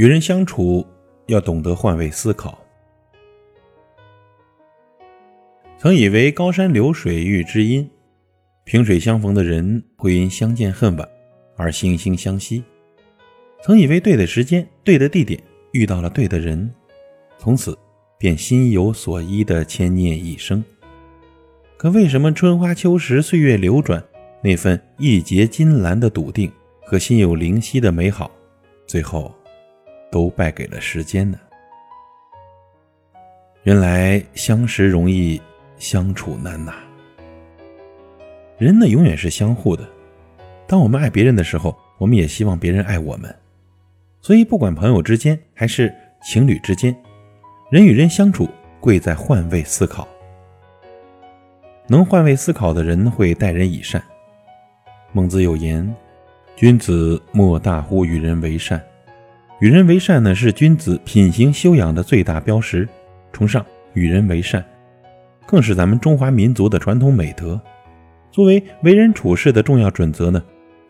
与人相处要懂得换位思考。曾以为高山流水遇知音，萍水相逢的人会因相见恨晚而惺惺相惜。曾以为对的时间、对的地点遇到了对的人，从此便心有所依的牵念一生。可为什么春花秋实、岁月流转，那份义结金兰的笃定和心有灵犀的美好，最后都败给了时间呢？原来相识容易。相处难呐。人呢，永远是相互的。当我们爱别人的时候，我们也希望别人爱我们。所以，不管朋友之间还是情侣之间，人与人相处贵在换位思考。能换位思考的人会待人以善。孟子有言：“君子莫大乎与人为善。”与人为善呢，是君子品行修养的最大标识。崇尚与人为善。更是咱们中华民族的传统美德。作为为人处事的重要准则呢，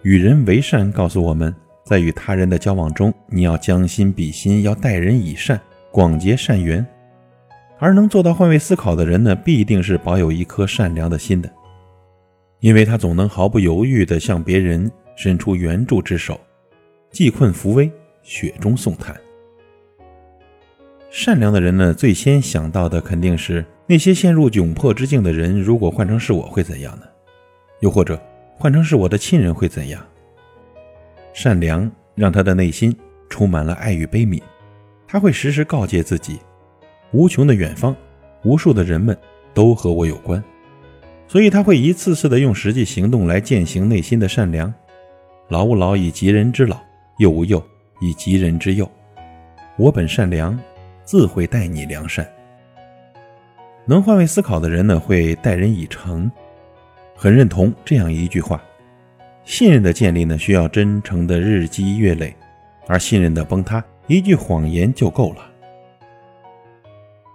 与人为善告诉我们，在与他人的交往中，你要将心比心，要待人以善，广结善缘。而能做到换位思考的人呢，必定是保有一颗善良的心的，因为他总能毫不犹豫地向别人伸出援助之手，济困扶危，雪中送炭。善良的人呢，最先想到的肯定是。那些陷入窘迫之境的人，如果换成是我会怎样呢？又或者换成是我的亲人会怎样？善良让他的内心充满了爱与悲悯，他会时时告诫自己：无穷的远方，无数的人们都和我有关。所以他会一次次的用实际行动来践行内心的善良。老吾老以及人之老，幼吾幼以及人之幼。我本善良，自会待你良善。能换位思考的人呢，会待人以诚，很认同这样一句话：信任的建立呢，需要真诚的日积月累；而信任的崩塌，一句谎言就够了。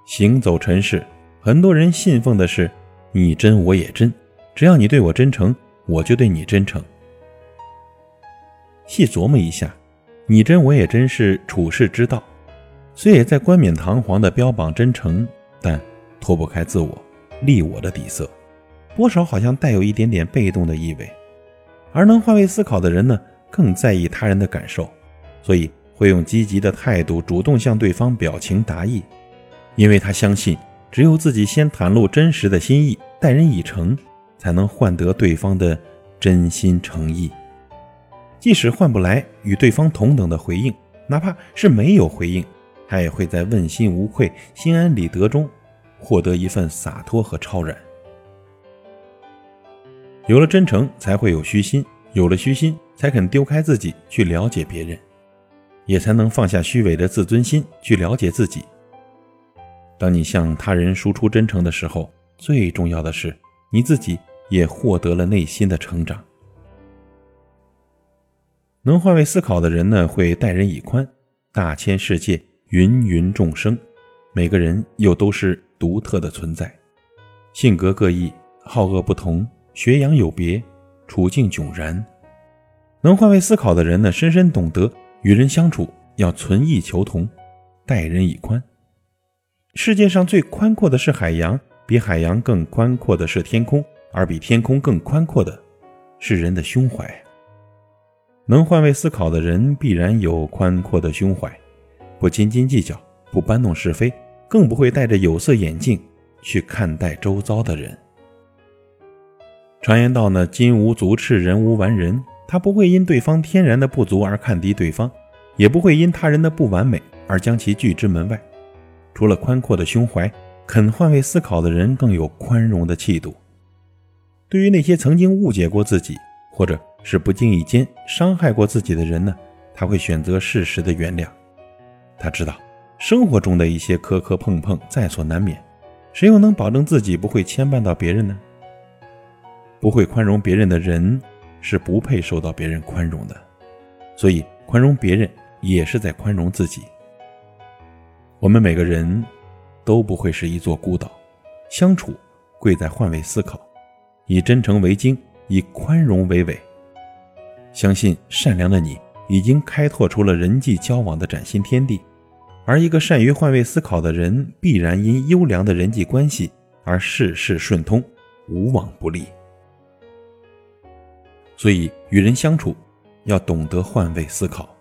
行走尘世，很多人信奉的是“你真我也真”，只要你对我真诚，我就对你真诚。细琢磨一下，“你真我也真”是处世之道，虽也在冠冕堂皇的标榜真诚，但。脱不开自我、利我的底色，多少好像带有一点点被动的意味。而能换位思考的人呢，更在意他人的感受，所以会用积极的态度主动向对方表情达意，因为他相信，只有自己先袒露真实的心意，待人以诚，才能换得对方的真心诚意。即使换不来与对方同等的回应，哪怕是没有回应，他也会在问心无愧、心安理得中。获得一份洒脱和超然。有了真诚，才会有虚心；有了虚心，才肯丢开自己去了解别人，也才能放下虚伪的自尊心去了解自己。当你向他人输出真诚的时候，最重要的是你自己也获得了内心的成长。能换位思考的人呢，会待人以宽，大千世界，芸芸众生，每个人又都是。独特的存在，性格各异，好恶不同，学养有别，处境迥然。能换位思考的人呢，深深懂得与人相处要存异求同，待人以宽。世界上最宽阔的是海洋，比海洋更宽阔的是天空，而比天空更宽阔的是人的胸怀。能换位思考的人，必然有宽阔的胸怀，不斤斤计较，不搬弄是非。更不会戴着有色眼镜去看待周遭的人。常言道呢，金无足赤，人无完人。他不会因对方天然的不足而看低对方，也不会因他人的不完美而将其拒之门外。除了宽阔的胸怀，肯换位思考的人更有宽容的气度。对于那些曾经误解过自己，或者是不经意间伤害过自己的人呢，他会选择适时的原谅。他知道。生活中的一些磕磕碰碰在所难免，谁又能保证自己不会牵绊到别人呢？不会宽容别人的人，是不配受到别人宽容的。所以，宽容别人也是在宽容自己。我们每个人都不会是一座孤岛，相处贵在换位思考，以真诚为经，以宽容为纬。相信善良的你已经开拓出了人际交往的崭新天地。而一个善于换位思考的人，必然因优良的人际关系而事事顺通，无往不利。所以，与人相处要懂得换位思考。